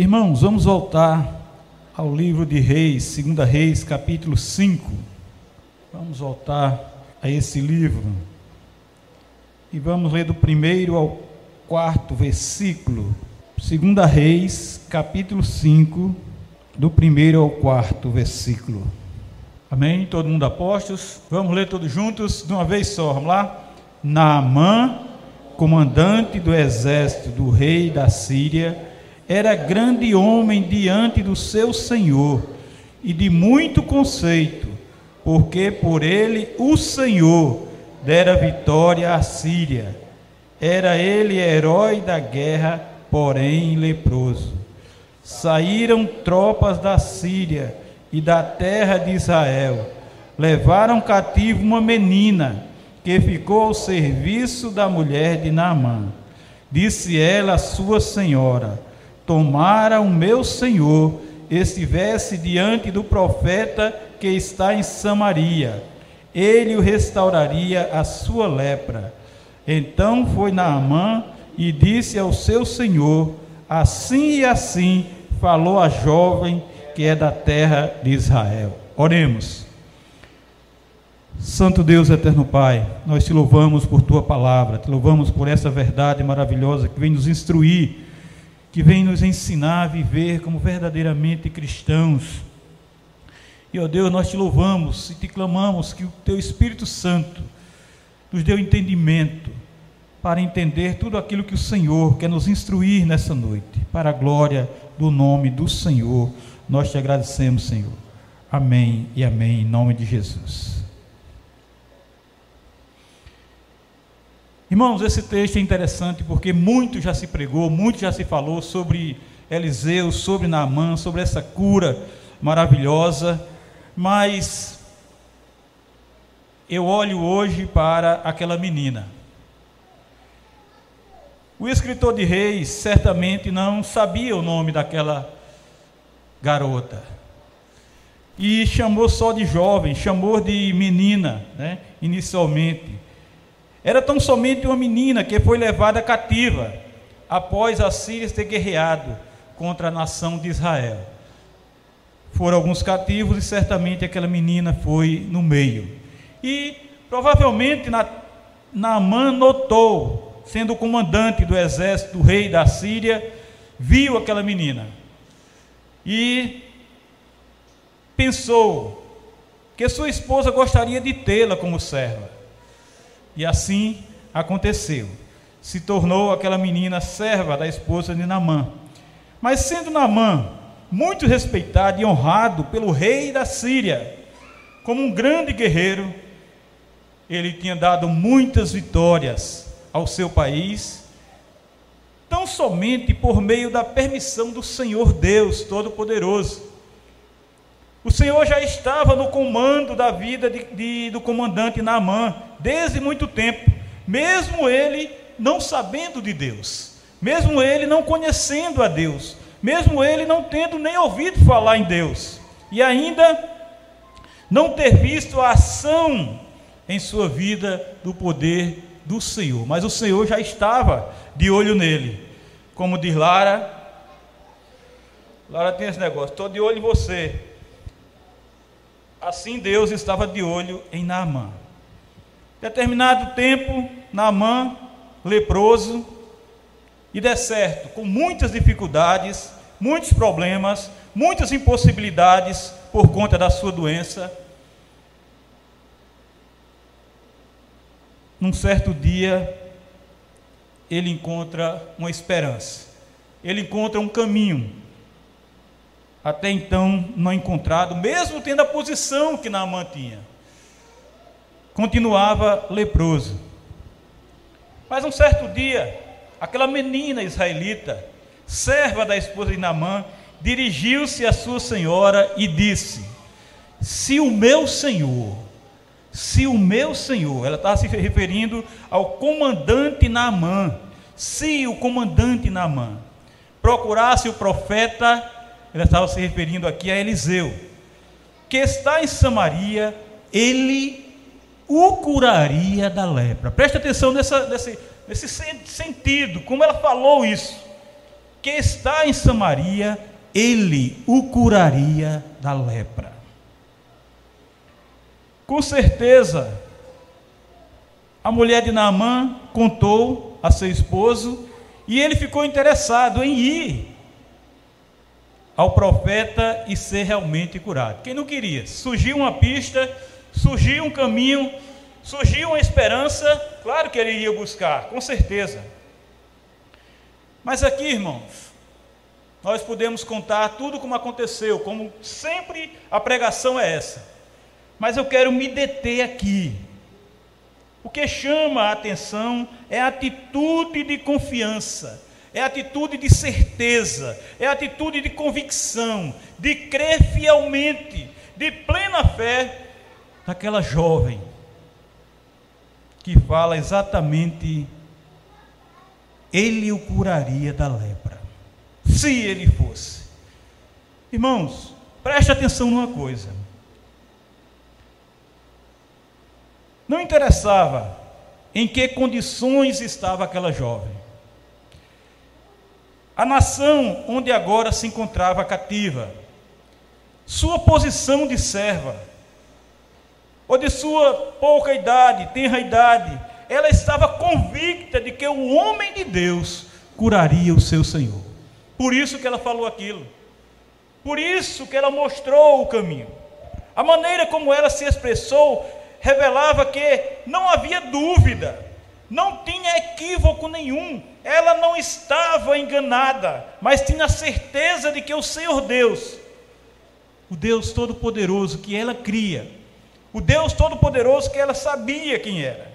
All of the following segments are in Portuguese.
Irmãos, vamos voltar ao livro de Reis, 2 Reis, capítulo 5. Vamos voltar a esse livro. E vamos ler do primeiro ao quarto versículo. 2 Reis, capítulo 5, do primeiro ao quarto versículo. Amém? Todo mundo apostos? Vamos ler todos juntos de uma vez só. Vamos lá? Naamã, comandante do exército do rei da Síria, era grande homem diante do seu senhor e de muito conceito, porque por ele o Senhor dera vitória à Síria. Era ele herói da guerra, porém leproso. Saíram tropas da Síria e da terra de Israel. Levaram cativo uma menina que ficou ao serviço da mulher de Naamã. Disse ela à sua senhora: tomara o meu senhor estivesse diante do profeta que está em Samaria, ele o restauraria a sua lepra. Então foi Naamã e disse ao seu senhor: Assim e assim falou a jovem que é da terra de Israel. Oremos. Santo Deus, eterno Pai, nós te louvamos por tua palavra, te louvamos por essa verdade maravilhosa que vem nos instruir que vem nos ensinar a viver como verdadeiramente cristãos. E, ó Deus, nós te louvamos e te clamamos que o teu Espírito Santo nos dê o entendimento para entender tudo aquilo que o Senhor quer nos instruir nessa noite, para a glória do nome do Senhor. Nós te agradecemos, Senhor. Amém e amém, em nome de Jesus. Irmãos, esse texto é interessante porque muito já se pregou, muito já se falou sobre Eliseu, sobre Naamã, sobre essa cura maravilhosa, mas eu olho hoje para aquela menina. O escritor de Reis certamente não sabia o nome daquela garota. E chamou só de jovem, chamou de menina, né, inicialmente. Era tão somente uma menina que foi levada cativa após a Síria ter guerreado contra a nação de Israel. Foram alguns cativos e certamente aquela menina foi no meio. E provavelmente na, Naamã notou, sendo o comandante do exército do rei da Síria, viu aquela menina e pensou que sua esposa gostaria de tê-la como serva. E assim aconteceu. Se tornou aquela menina serva da esposa de Namã. Mas sendo Namã muito respeitado e honrado pelo rei da Síria, como um grande guerreiro, ele tinha dado muitas vitórias ao seu país, tão somente por meio da permissão do Senhor Deus Todo-Poderoso. O Senhor já estava no comando da vida de, de, do comandante Naamã desde muito tempo, mesmo ele não sabendo de Deus, mesmo ele não conhecendo a Deus, mesmo ele não tendo nem ouvido falar em Deus, e ainda não ter visto a ação em sua vida do poder do Senhor. Mas o Senhor já estava de olho nele. Como diz Lara, Lara tem esse negócio, estou de olho em você. Assim Deus estava de olho em Naamã. Determinado tempo, Naamã, leproso, e deserto, com muitas dificuldades, muitos problemas, muitas impossibilidades por conta da sua doença. Num certo dia, ele encontra uma esperança, ele encontra um caminho, até então não encontrado, mesmo tendo a posição que Naamã tinha. Continuava leproso. Mas um certo dia, aquela menina israelita, serva da esposa de Naamã, dirigiu-se à sua senhora e disse: Se o meu senhor, se o meu senhor, ela estava se referindo ao comandante Naamã, se o comandante Naamã procurasse o profeta ele estava se referindo aqui a Eliseu, que está em Samaria, ele o curaria da lepra. Preste atenção nessa, nesse, nesse sentido, como ela falou isso. que está em Samaria, ele o curaria da lepra. Com certeza, a mulher de Naamã contou a seu esposo e ele ficou interessado em ir ao profeta e ser realmente curado. Quem não queria? Surgiu uma pista, surgiu um caminho, surgiu uma esperança, claro que ele iria buscar, com certeza. Mas aqui, irmãos, nós podemos contar tudo como aconteceu, como sempre a pregação é essa. Mas eu quero me deter aqui. O que chama a atenção é a atitude de confiança, é a atitude de certeza, é a atitude de convicção, de crer fielmente, de plena fé daquela jovem que fala exatamente ele o curaria da lepra, se ele fosse. Irmãos, preste atenção numa coisa. Não interessava em que condições estava aquela jovem. A nação onde agora se encontrava cativa, sua posição de serva, ou de sua pouca idade, tenra idade, ela estava convicta de que o homem de Deus curaria o seu Senhor. Por isso que ela falou aquilo. Por isso que ela mostrou o caminho. A maneira como ela se expressou revelava que não havia dúvida, não tinha equívoco nenhum. Ela não estava enganada, mas tinha certeza de que o Senhor Deus, o Deus Todo-Poderoso que ela cria, o Deus Todo-Poderoso que ela sabia quem era,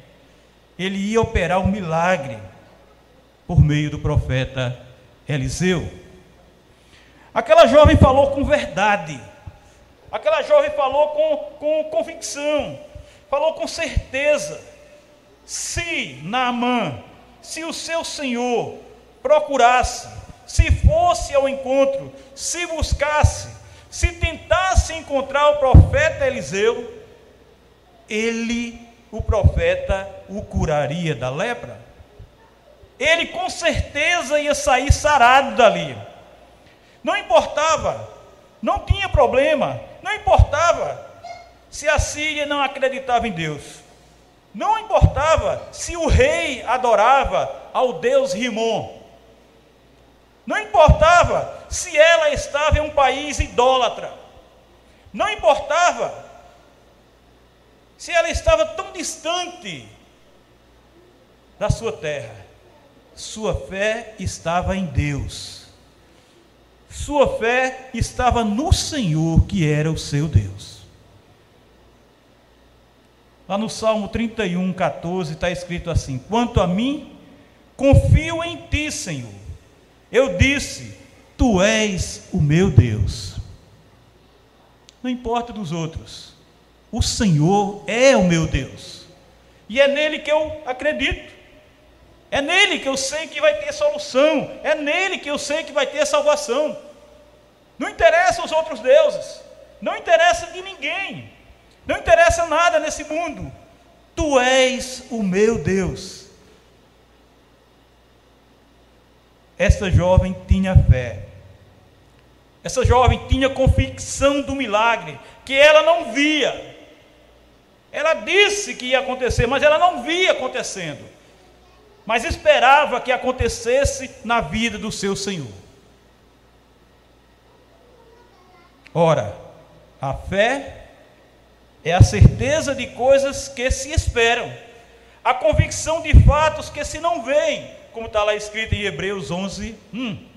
ele ia operar um milagre por meio do profeta Eliseu. Aquela jovem falou com verdade, aquela jovem falou com, com convicção, falou com certeza. Se Naamã, se o seu senhor procurasse, se fosse ao encontro, se buscasse, se tentasse encontrar o profeta Eliseu, ele o profeta o curaria da lepra? Ele com certeza ia sair sarado dali. Não importava, não tinha problema, não importava se a Síria não acreditava em Deus. Não importava se o rei adorava ao deus Rimon. Não importava se ela estava em um país idólatra. Não importava se ela estava tão distante da sua terra? Sua fé estava em Deus. Sua fé estava no Senhor, que era o seu Deus. Lá no Salmo 31, 14, está escrito assim: Quanto a mim, confio em ti, Senhor. Eu disse: Tu és o meu Deus. Não importa dos outros o Senhor é o meu Deus. E é nele que eu acredito. É nele que eu sei que vai ter solução. É nele que eu sei que vai ter salvação. Não interessa os outros deuses. Não interessa de ninguém. Não interessa nada nesse mundo. Tu és o meu Deus. Essa jovem tinha fé. Essa jovem tinha convicção do milagre que ela não via, ela disse que ia acontecer, mas ela não via acontecendo. Mas esperava que acontecesse na vida do seu Senhor. Ora, a fé é a certeza de coisas que se esperam, a convicção de fatos que se não veem, como está lá escrito em Hebreus 11, 1.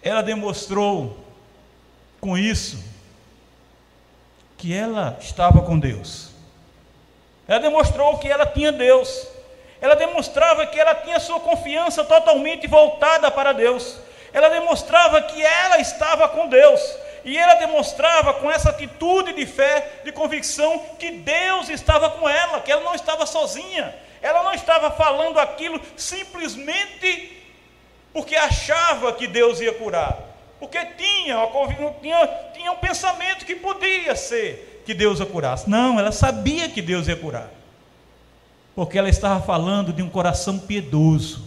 Ela demonstrou com isso que ela estava com Deus. Ela demonstrou que ela tinha Deus. Ela demonstrava que ela tinha sua confiança totalmente voltada para Deus. Ela demonstrava que ela estava com Deus. E ela demonstrava com essa atitude de fé, de convicção, que Deus estava com ela, que ela não estava sozinha. Ela não estava falando aquilo simplesmente porque achava que Deus ia curar porque tinha, tinha, tinha um pensamento que podia ser que Deus a curasse. Não, ela sabia que Deus ia curar. Porque ela estava falando de um coração piedoso.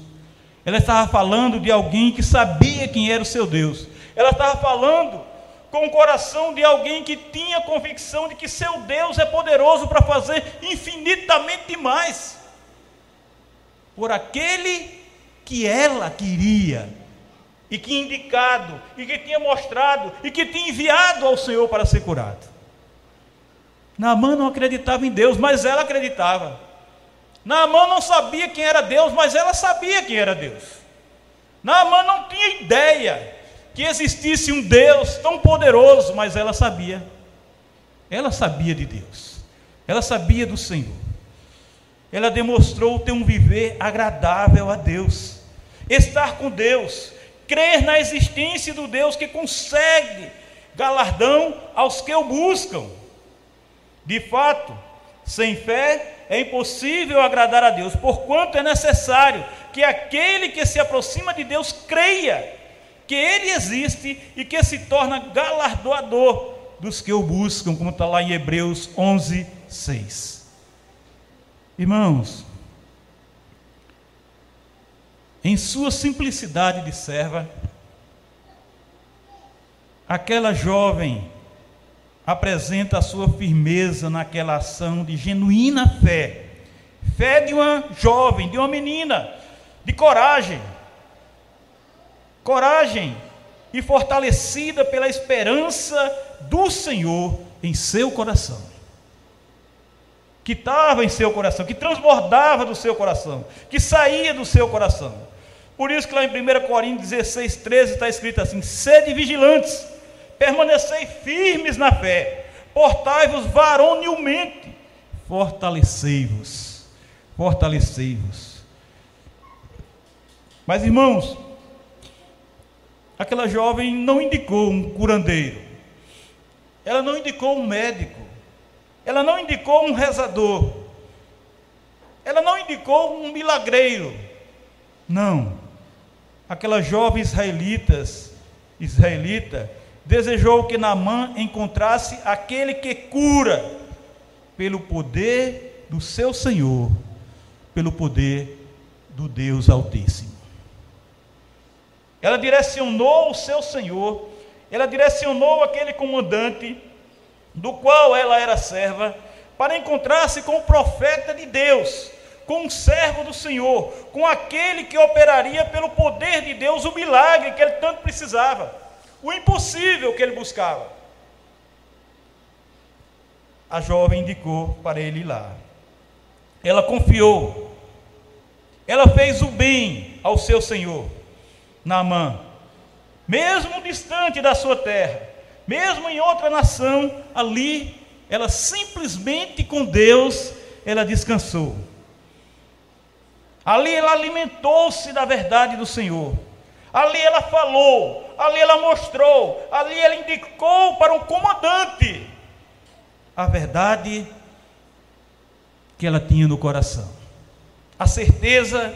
Ela estava falando de alguém que sabia quem era o seu Deus. Ela estava falando com o coração de alguém que tinha convicção de que seu Deus é poderoso para fazer infinitamente mais por aquele que ela queria e que indicado e que tinha mostrado e que tinha enviado ao Senhor para ser curado. Naamã não acreditava em Deus, mas ela acreditava. Naamã não sabia quem era Deus, mas ela sabia quem era Deus. Naamã não tinha ideia que existisse um Deus tão poderoso, mas ela sabia. Ela sabia de Deus. Ela sabia do Senhor. Ela demonstrou ter um viver agradável a Deus. Estar com Deus, crer na existência do Deus que consegue galardão aos que o buscam. De fato, sem fé é impossível agradar a Deus, porquanto é necessário que aquele que se aproxima de Deus creia que Ele existe e que se torna galardoador dos que o buscam, como está lá em Hebreus 11, 6. Irmãos, em sua simplicidade de serva, aquela jovem apresenta a sua firmeza naquela ação de genuína fé. Fé de uma jovem, de uma menina, de coragem. Coragem e fortalecida pela esperança do Senhor em seu coração. Que estava em seu coração, que transbordava do seu coração, que saía do seu coração. Por isso que lá em 1 Coríntios 16, 13 está escrito assim: sede vigilantes permanecei firmes na fé, portai-vos varonilmente, fortalecei-vos, fortalecei-vos. Mas irmãos, aquela jovem não indicou um curandeiro, ela não indicou um médico, ela não indicou um rezador, ela não indicou um milagreiro, não. Aquela jovem israelitas, israelita, desejou que Naamã encontrasse aquele que cura pelo poder do seu Senhor, pelo poder do Deus Altíssimo. Ela direcionou o seu Senhor, ela direcionou aquele comandante do qual ela era serva, para encontrar-se com o profeta de Deus, com o servo do Senhor, com aquele que operaria pelo poder de Deus o milagre que ele tanto precisava o impossível que ele buscava. A jovem indicou para ele ir lá. Ela confiou. Ela fez o bem ao seu senhor, Naamã. Mesmo distante da sua terra, mesmo em outra nação, ali, ela simplesmente com Deus, ela descansou. Ali ela alimentou-se da verdade do Senhor. Ali ela falou, ali ela mostrou, ali ela indicou para um comandante a verdade que ela tinha no coração, a certeza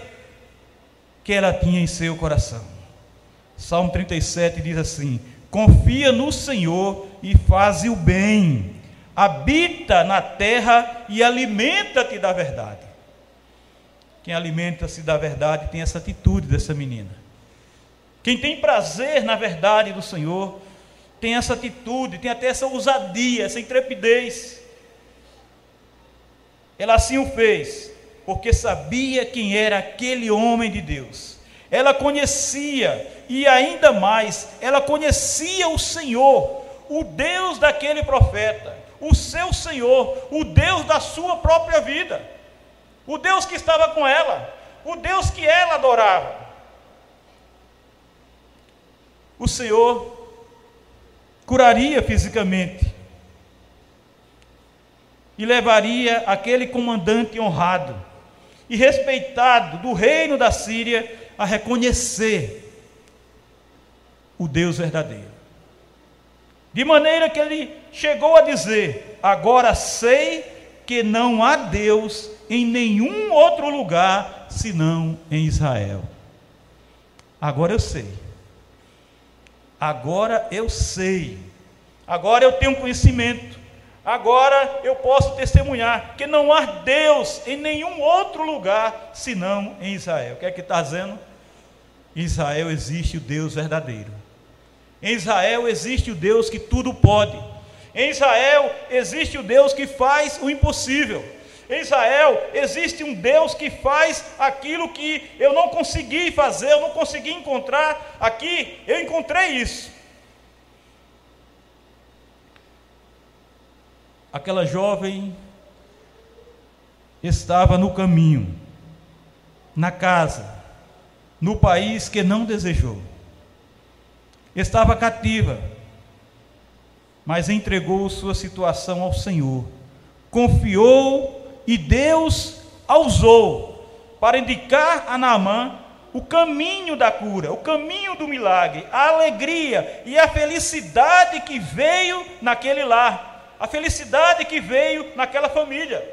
que ela tinha em seu coração. Salmo 37 diz assim: Confia no Senhor e faze o bem, habita na terra e alimenta-te da verdade. Quem alimenta-se da verdade tem essa atitude dessa menina. Quem tem prazer na verdade do Senhor, tem essa atitude, tem até essa ousadia, essa intrepidez. Ela assim o fez, porque sabia quem era aquele homem de Deus. Ela conhecia, e ainda mais, ela conhecia o Senhor, o Deus daquele profeta, o seu Senhor, o Deus da sua própria vida, o Deus que estava com ela, o Deus que ela adorava. O Senhor curaria fisicamente. E levaria aquele comandante honrado e respeitado do reino da Síria a reconhecer o Deus verdadeiro. De maneira que ele chegou a dizer: Agora sei que não há Deus em nenhum outro lugar senão em Israel. Agora eu sei Agora eu sei, agora eu tenho conhecimento, agora eu posso testemunhar que não há Deus em nenhum outro lugar senão em Israel. O que é que está dizendo? Em Israel existe o Deus verdadeiro. Em Israel existe o Deus que tudo pode. Em Israel existe o Deus que faz o impossível. Em Israel existe um Deus que faz aquilo que eu não consegui fazer, eu não consegui encontrar. Aqui eu encontrei isso. Aquela jovem estava no caminho, na casa, no país que não desejou. Estava cativa, mas entregou sua situação ao Senhor, confiou e Deus a usou para indicar a Naamã o caminho da cura, o caminho do milagre, a alegria e a felicidade que veio naquele lar, a felicidade que veio naquela família.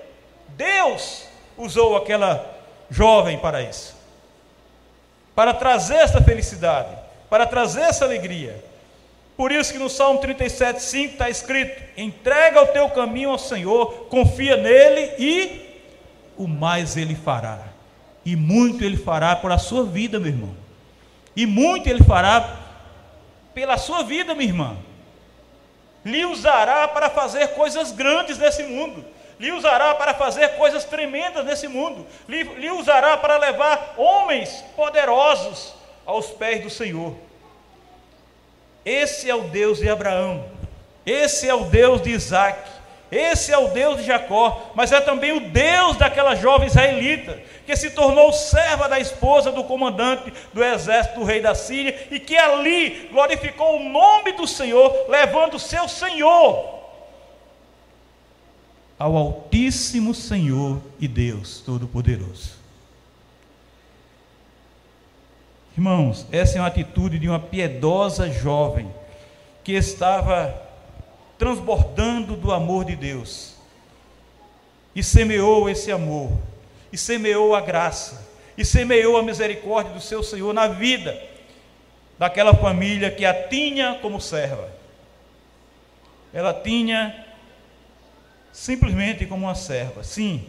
Deus usou aquela jovem para isso, para trazer essa felicidade, para trazer essa alegria. Por isso que no Salmo 37,5 está escrito: entrega o teu caminho ao Senhor, confia nele e o mais ele fará. E muito ele fará por a sua vida, meu irmão. E muito ele fará pela sua vida, minha irmã. Lhe usará para fazer coisas grandes nesse mundo. Lhe usará para fazer coisas tremendas nesse mundo. Lhe, lhe usará para levar homens poderosos aos pés do Senhor. Esse é o Deus de Abraão, esse é o Deus de Isaac, esse é o Deus de Jacó, mas é também o Deus daquela jovem israelita, que se tornou serva da esposa do comandante do exército do rei da Síria, e que ali glorificou o nome do Senhor, levando o seu Senhor ao Altíssimo Senhor e Deus Todo-Poderoso. Irmãos, essa é uma atitude de uma piedosa jovem que estava transbordando do amor de Deus e semeou esse amor, e semeou a graça, e semeou a misericórdia do seu Senhor na vida daquela família que a tinha como serva. Ela tinha simplesmente como uma serva, sim,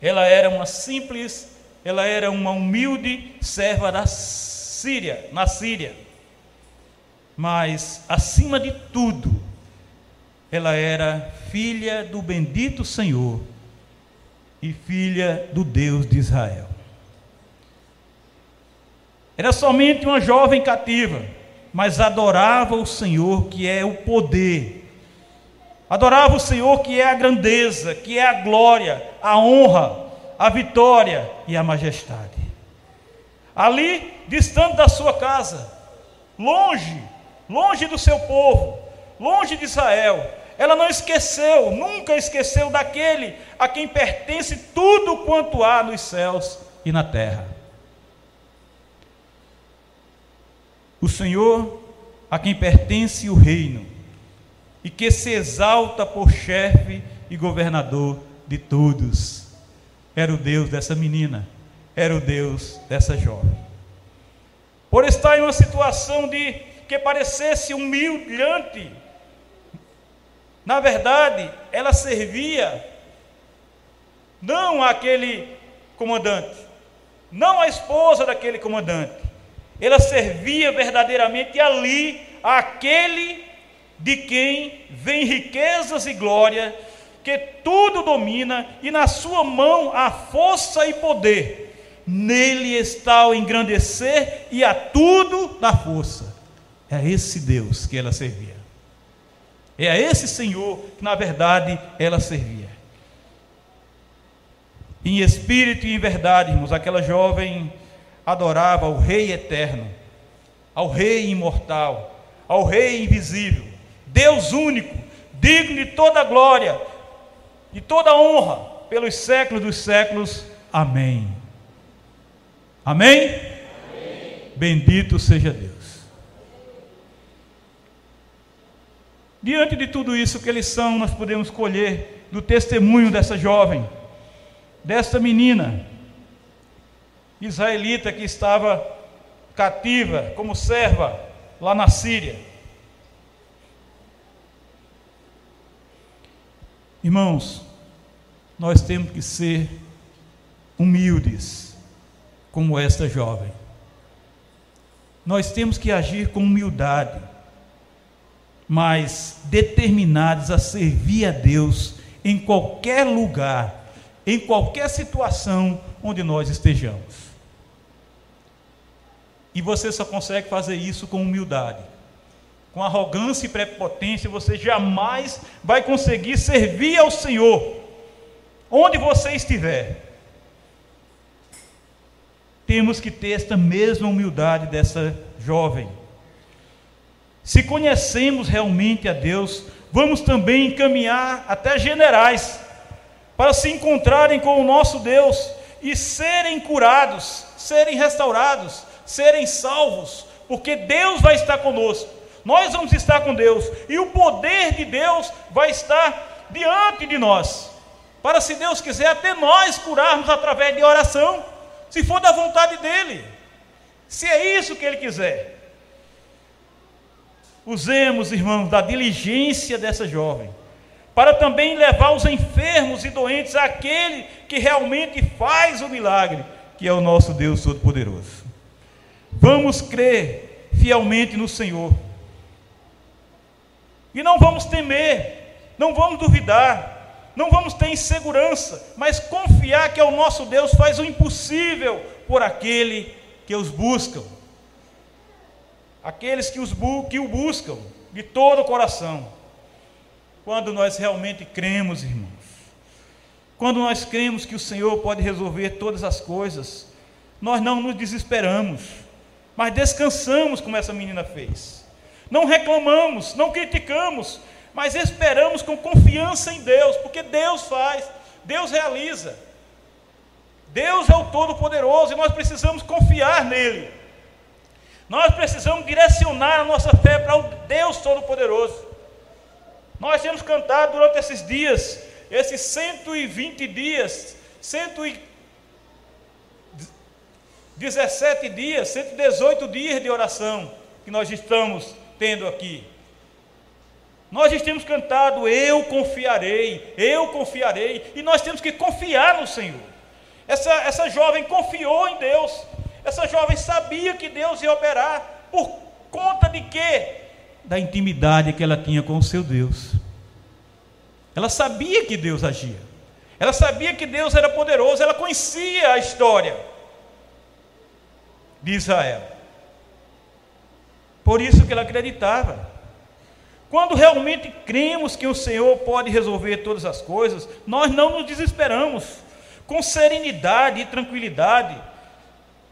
ela era uma simples ela era uma humilde serva da Síria, na Síria. Mas, acima de tudo, ela era filha do bendito Senhor e filha do Deus de Israel. Era somente uma jovem cativa, mas adorava o Senhor, que é o poder. Adorava o Senhor, que é a grandeza, que é a glória, a honra, a vitória e a majestade. Ali, distante da sua casa, longe, longe do seu povo, longe de Israel, ela não esqueceu, nunca esqueceu daquele a quem pertence tudo quanto há nos céus e na terra. O Senhor a quem pertence o reino e que se exalta por chefe e governador de todos era o Deus dessa menina, era o Deus dessa jovem. Por estar em uma situação de que parecesse humilhante, na verdade, ela servia não àquele comandante, não à esposa daquele comandante, ela servia verdadeiramente ali àquele de quem vem riquezas e glória que tudo domina e na sua mão há força e poder. Nele está o engrandecer e a tudo dá força. É a esse Deus que ela servia. É a esse Senhor que, na verdade, ela servia. Em espírito e em verdade, irmãos, aquela jovem adorava ao Rei eterno, ao Rei imortal, ao Rei invisível, Deus único, digno de toda glória, e toda honra pelos séculos dos séculos. Amém. Amém? Amém. Bendito seja Deus. Diante de tudo isso, que lição nós podemos colher do testemunho dessa jovem, dessa menina israelita que estava cativa como serva lá na Síria? Irmãos, nós temos que ser humildes, como esta jovem. nós temos que agir com humildade, mas determinados a servir a Deus em qualquer lugar, em qualquer situação onde nós estejamos. E você só consegue fazer isso com humildade. Com arrogância e prepotência, você jamais vai conseguir servir ao Senhor, onde você estiver temos que ter esta mesma humildade dessa jovem. Se conhecemos realmente a Deus, vamos também encaminhar até generais para se encontrarem com o nosso Deus e serem curados, serem restaurados, serem salvos, porque Deus vai estar conosco. Nós vamos estar com Deus e o poder de Deus vai estar diante de nós. Para se Deus quiser até nós curarmos através de oração se for da vontade dele, se é isso que ele quiser. Usemos, irmãos, da diligência dessa jovem, para também levar os enfermos e doentes àquele que realmente faz o milagre, que é o nosso Deus Todo-Poderoso. Vamos crer fielmente no Senhor, e não vamos temer, não vamos duvidar, não vamos ter insegurança, mas confiar que é o nosso Deus faz o impossível por aquele que os buscam. Aqueles que, os que o buscam de todo o coração. Quando nós realmente cremos, irmãos. Quando nós cremos que o Senhor pode resolver todas as coisas, nós não nos desesperamos, mas descansamos como essa menina fez. Não reclamamos, não criticamos, mas esperamos com confiança em Deus, porque Deus faz, Deus realiza. Deus é o Todo-Poderoso e nós precisamos confiar nele. Nós precisamos direcionar a nossa fé para o Deus Todo-Poderoso. Nós temos cantado durante esses dias, esses 120 dias, 117 dias, 118 dias de oração que nós estamos tendo aqui. Nós temos cantado, eu confiarei, eu confiarei, e nós temos que confiar no Senhor. Essa, essa jovem confiou em Deus, essa jovem sabia que Deus ia operar, por conta de quê? Da intimidade que ela tinha com o seu Deus. Ela sabia que Deus agia, ela sabia que Deus era poderoso, ela conhecia a história de Israel. Por isso que ela acreditava. Quando realmente cremos que o Senhor pode resolver todas as coisas, nós não nos desesperamos, com serenidade e tranquilidade.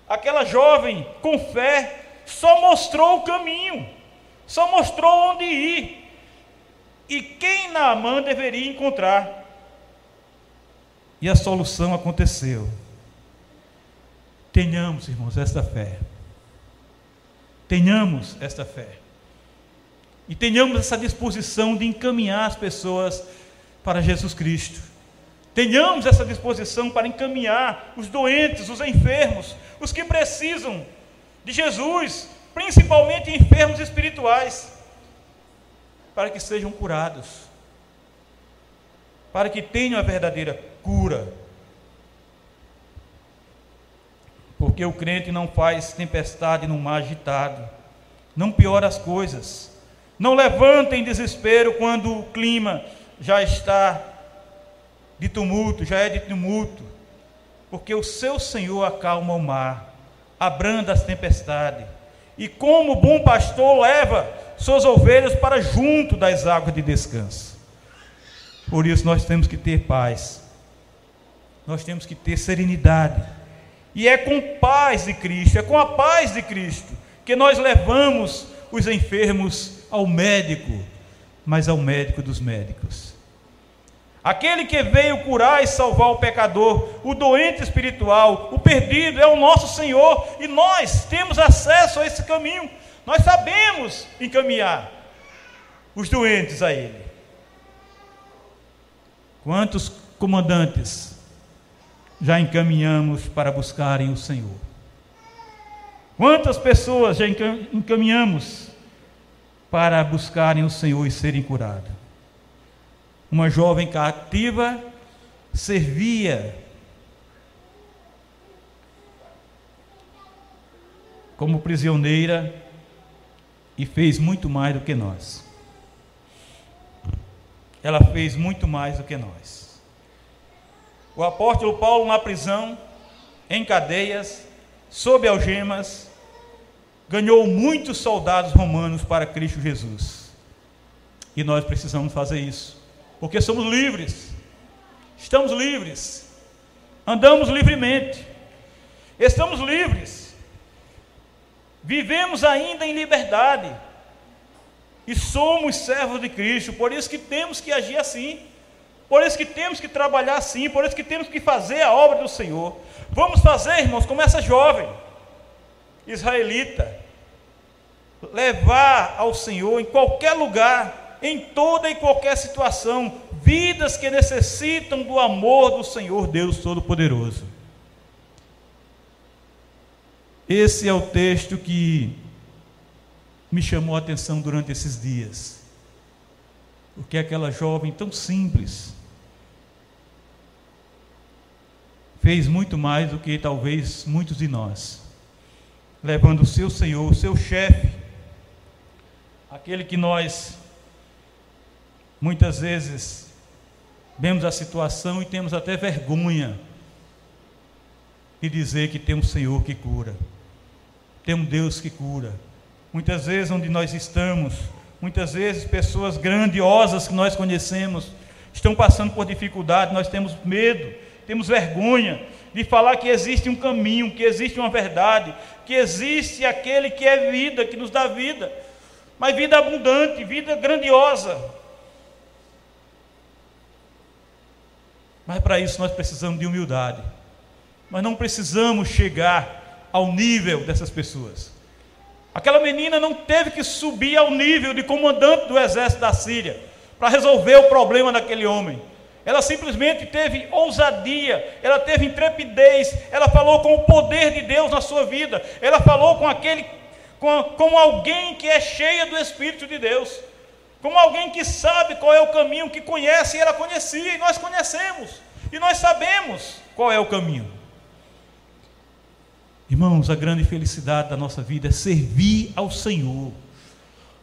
Aquela jovem, com fé, só mostrou o caminho, só mostrou onde ir e quem Naamã deveria encontrar. E a solução aconteceu. Tenhamos, irmãos, esta fé. Tenhamos esta fé. E tenhamos essa disposição de encaminhar as pessoas para Jesus Cristo. Tenhamos essa disposição para encaminhar os doentes, os enfermos, os que precisam de Jesus, principalmente enfermos espirituais, para que sejam curados, para que tenham a verdadeira cura. Porque o crente não faz tempestade no mar agitado, não piora as coisas não levantem desespero quando o clima já está de tumulto, já é de tumulto, porque o seu Senhor acalma o mar, abranda as tempestades, e como bom pastor leva suas ovelhas para junto das águas de descanso. Por isso nós temos que ter paz, nós temos que ter serenidade, e é com paz de Cristo, é com a paz de Cristo que nós levamos os enfermos ao médico, mas ao médico dos médicos. Aquele que veio curar e salvar o pecador, o doente espiritual, o perdido, é o nosso Senhor, e nós temos acesso a esse caminho, nós sabemos encaminhar os doentes a Ele. Quantos comandantes já encaminhamos para buscarem o Senhor? Quantas pessoas já encaminhamos para buscarem o Senhor e serem curados. Uma jovem cativa servia como prisioneira e fez muito mais do que nós. Ela fez muito mais do que nós. O apóstolo Paulo, na prisão, em cadeias, sob algemas, ganhou muitos soldados romanos para Cristo Jesus. E nós precisamos fazer isso, porque somos livres, estamos livres, andamos livremente, estamos livres, vivemos ainda em liberdade. E somos servos de Cristo, por isso que temos que agir assim. Por isso que temos que trabalhar assim, por isso que temos que fazer a obra do Senhor. Vamos fazer, irmãos, como essa jovem israelita, levar ao Senhor em qualquer lugar, em toda e qualquer situação, vidas que necessitam do amor do Senhor Deus Todo-Poderoso. Esse é o texto que me chamou a atenção durante esses dias. Porque aquela jovem tão simples fez muito mais do que talvez muitos de nós, levando o seu Senhor, o seu chefe, aquele que nós muitas vezes vemos a situação e temos até vergonha de dizer que tem um Senhor que cura, tem um Deus que cura. Muitas vezes onde nós estamos, muitas vezes pessoas grandiosas que nós conhecemos estão passando por dificuldade, nós temos medo, temos vergonha de falar que existe um caminho, que existe uma verdade, que existe aquele que é vida, que nos dá vida mas vida abundante, vida grandiosa. Mas para isso nós precisamos de humildade. Nós não precisamos chegar ao nível dessas pessoas. Aquela menina não teve que subir ao nível de comandante do exército da Síria para resolver o problema daquele homem. Ela simplesmente teve ousadia, ela teve intrepidez, ela falou com o poder de Deus na sua vida, ela falou com aquele como alguém que é cheia do Espírito de Deus, como alguém que sabe qual é o caminho, que conhece, e ela conhecia, e nós conhecemos, e nós sabemos qual é o caminho. Irmãos, a grande felicidade da nossa vida é servir ao Senhor.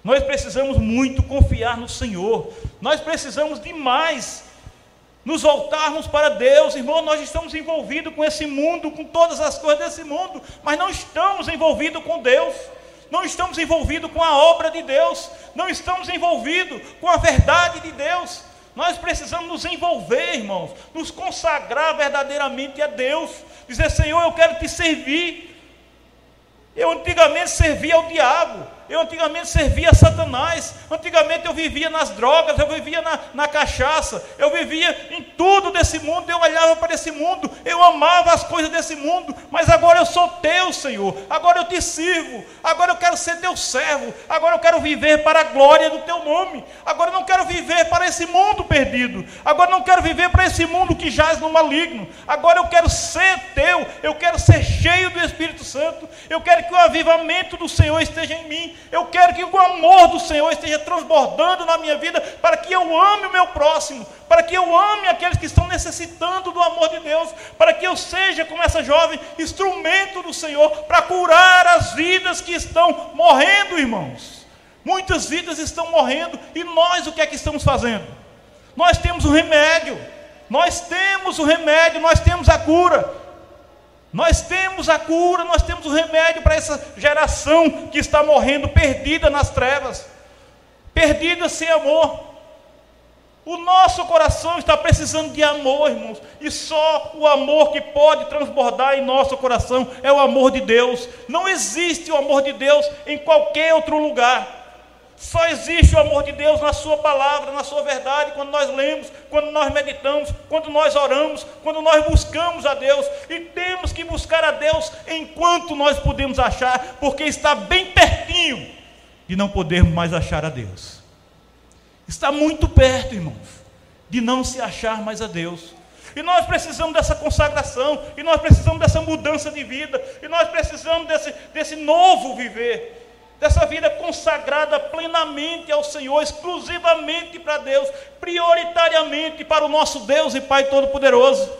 Nós precisamos muito confiar no Senhor, nós precisamos demais nos voltarmos para Deus, irmão, nós estamos envolvidos com esse mundo, com todas as coisas desse mundo, mas não estamos envolvidos com Deus não estamos envolvidos com a obra de Deus, não estamos envolvidos com a verdade de Deus. Nós precisamos nos envolver, irmãos, nos consagrar verdadeiramente a Deus, dizer: Senhor, eu quero te servir. Eu antigamente servia ao diabo, eu antigamente servia a Satanás, antigamente eu vivia nas drogas, eu vivia na, na cachaça, eu vivia em tudo desse mundo, eu olhava para esse mundo, eu amava as coisas desse mundo, mas agora eu sou teu, Senhor, agora eu te sirvo, agora eu quero ser teu servo, agora eu quero viver para a glória do teu nome, agora eu não quero viver para esse mundo perdido, agora eu não quero viver para esse mundo que jaz no maligno, agora eu quero ser teu, eu quero ser cheio do Espírito Santo, eu quero que o avivamento do Senhor esteja em mim, eu quero que o amor do Senhor esteja transbordando na minha vida, para que eu ame o meu próximo, para que eu ame aqueles que estão necessitando do amor de Deus, para que eu seja, como essa jovem, instrumento do Senhor para curar as vidas que estão morrendo, irmãos. Muitas vidas estão morrendo e nós o que é que estamos fazendo? Nós temos o remédio, nós temos o remédio, nós temos a cura, nós temos a cura, nós temos o remédio para essa geração que está morrendo perdida nas trevas, perdida sem amor. O nosso coração está precisando de amor, irmãos, e só o amor que pode transbordar em nosso coração é o amor de Deus. Não existe o amor de Deus em qualquer outro lugar. Só existe o amor de Deus na Sua palavra, na Sua verdade, quando nós lemos, quando nós meditamos, quando nós oramos, quando nós buscamos a Deus. E temos que buscar a Deus enquanto nós podemos achar, porque está bem pertinho de não podermos mais achar a Deus. Está muito perto, irmãos, de não se achar mais a Deus. E nós precisamos dessa consagração, e nós precisamos dessa mudança de vida, e nós precisamos desse, desse novo viver dessa vida consagrada plenamente ao Senhor, exclusivamente para Deus, prioritariamente para o nosso Deus e Pai Todo-Poderoso.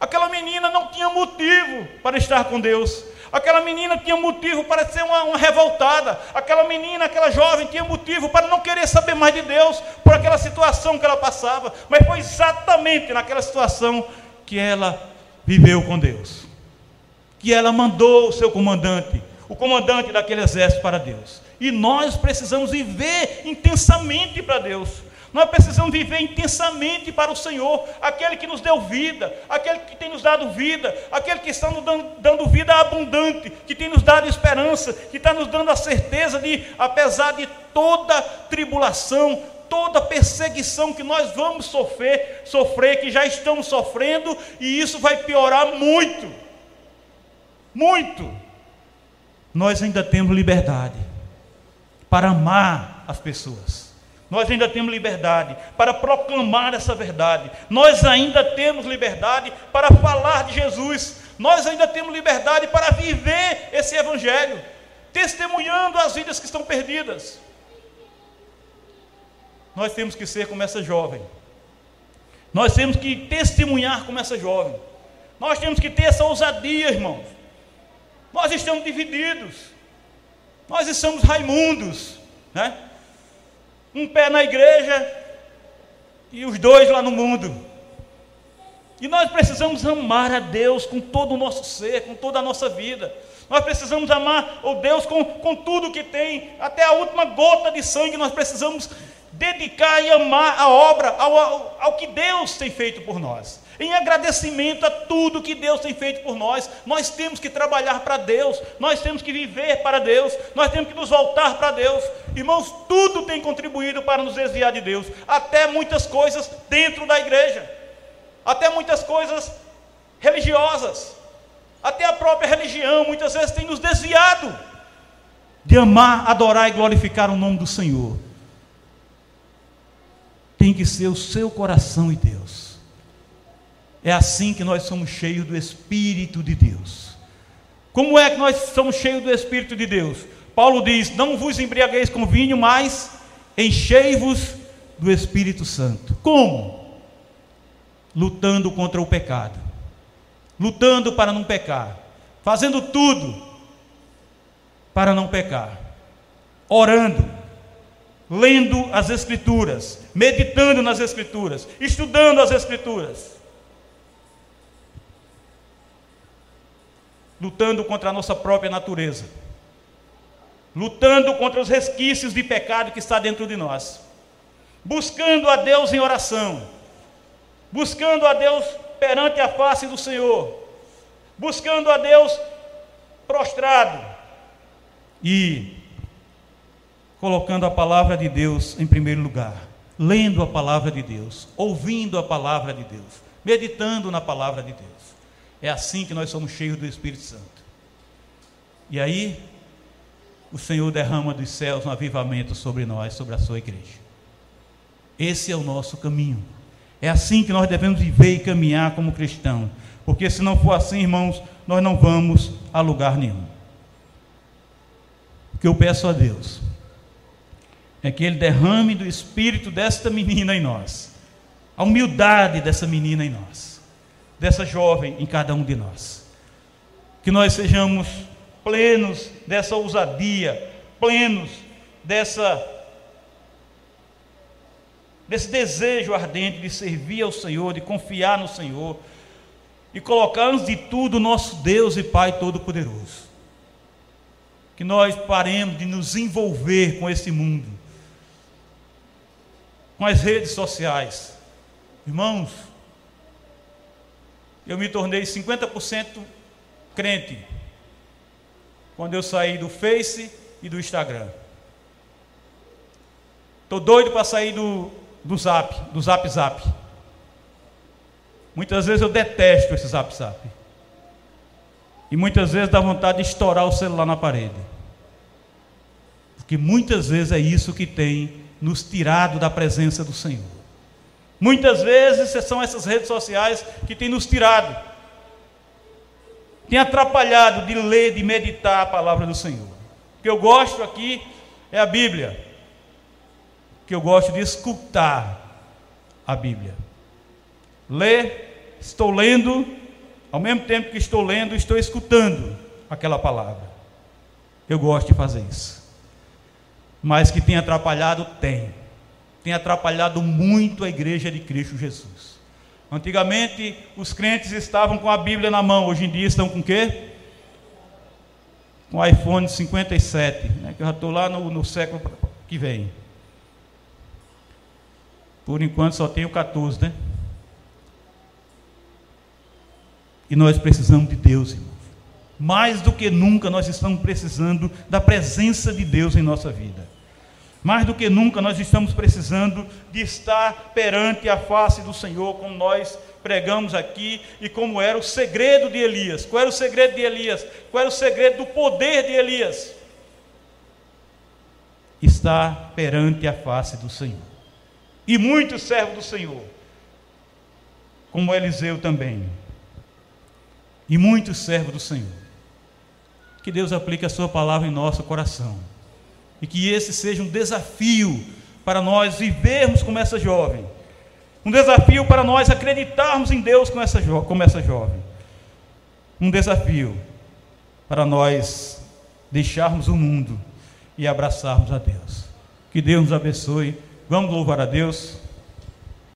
Aquela menina não tinha motivo para estar com Deus. Aquela menina tinha motivo para ser uma, uma, revoltada. Aquela menina, aquela jovem tinha motivo para não querer saber mais de Deus por aquela situação que ela passava. Mas foi exatamente naquela situação que ela viveu com Deus. Que ela mandou o seu comandante, o comandante daquele exército para Deus. E nós precisamos viver intensamente para Deus. Nós precisamos viver intensamente para o Senhor, aquele que nos deu vida, aquele que tem nos dado vida, aquele que está nos dando, vida abundante, que tem nos dado esperança, que está nos dando a certeza de, apesar de toda tribulação, toda perseguição que nós vamos sofrer, sofrer, que já estamos sofrendo, e isso vai piorar muito. Muito. Nós ainda temos liberdade para amar as pessoas. Nós ainda temos liberdade para proclamar essa verdade. Nós ainda temos liberdade para falar de Jesus. Nós ainda temos liberdade para viver esse evangelho, testemunhando as vidas que estão perdidas. Nós temos que ser como essa jovem. Nós temos que testemunhar como essa jovem. Nós temos que ter essa ousadia, irmãos. Nós estamos divididos. Nós estamos raimundos, né? Um pé na igreja e os dois lá no mundo. E nós precisamos amar a Deus com todo o nosso ser, com toda a nossa vida. Nós precisamos amar o Deus com, com tudo que tem, até a última gota de sangue. Nós precisamos dedicar e amar a obra, ao, ao, ao que Deus tem feito por nós em agradecimento a tudo que Deus tem feito por nós. Nós temos que trabalhar para Deus, nós temos que viver para Deus, nós temos que nos voltar para Deus. Irmãos, tudo tem contribuído para nos desviar de Deus, até muitas coisas dentro da igreja, até muitas coisas religiosas, até a própria religião muitas vezes tem nos desviado de amar, adorar e glorificar o nome do Senhor. Tem que ser o seu coração e Deus. É assim que nós somos cheios do Espírito de Deus. Como é que nós somos cheios do Espírito de Deus? Paulo diz: Não vos embriagueis com vinho, mas enchei-vos do Espírito Santo. Como? Lutando contra o pecado, lutando para não pecar, fazendo tudo para não pecar, orando, lendo as Escrituras, meditando nas Escrituras, estudando as Escrituras. Lutando contra a nossa própria natureza, lutando contra os resquícios de pecado que está dentro de nós, buscando a Deus em oração, buscando a Deus perante a face do Senhor, buscando a Deus prostrado. E colocando a palavra de Deus em primeiro lugar, lendo a palavra de Deus, ouvindo a palavra de Deus, meditando na palavra de Deus. É assim que nós somos cheios do Espírito Santo. E aí, o Senhor derrama dos céus um avivamento sobre nós, sobre a sua igreja. Esse é o nosso caminho. É assim que nós devemos viver e caminhar como cristãos. Porque se não for assim, irmãos, nós não vamos a lugar nenhum. O que eu peço a Deus é que Ele derrame do espírito desta menina em nós, a humildade dessa menina em nós dessa jovem em cada um de nós. Que nós sejamos plenos dessa ousadia, plenos dessa desse desejo ardente de servir ao Senhor, de confiar no Senhor e colocarmos de tudo o nosso Deus e Pai Todo-Poderoso. Que nós paremos de nos envolver com esse mundo, com as redes sociais. Irmãos, eu me tornei 50% crente quando eu saí do Face e do Instagram. Estou doido para sair do, do Zap, do Zap Zap. Muitas vezes eu detesto esse Zap Zap. E muitas vezes dá vontade de estourar o celular na parede. Porque muitas vezes é isso que tem nos tirado da presença do Senhor. Muitas vezes são essas redes sociais que têm nos tirado, têm atrapalhado de ler, de meditar a palavra do Senhor. O que eu gosto aqui é a Bíblia, o que eu gosto de escutar a Bíblia. Ler, estou lendo, ao mesmo tempo que estou lendo, estou escutando aquela palavra. Eu gosto de fazer isso. Mas que tem atrapalhado, tem. Tem atrapalhado muito a igreja de Cristo Jesus. Antigamente os crentes estavam com a Bíblia na mão, hoje em dia estão com o quê? Com o iPhone 57, né, que eu já estou lá no, no século que vem. Por enquanto só tenho 14, né? E nós precisamos de Deus, irmão. Mais do que nunca nós estamos precisando da presença de Deus em nossa vida. Mais do que nunca nós estamos precisando de estar perante a face do Senhor, como nós pregamos aqui e como era o segredo de Elias. Qual era o segredo de Elias? Qual era o segredo do poder de Elias? Estar perante a face do Senhor. E muitos servos do Senhor, como Eliseu também. E muitos servos do Senhor que Deus aplique a Sua palavra em nosso coração. E que esse seja um desafio para nós vivermos como essa jovem. Um desafio para nós acreditarmos em Deus como essa, como essa jovem. Um desafio para nós deixarmos o mundo e abraçarmos a Deus. Que Deus nos abençoe. Vamos louvar a Deus.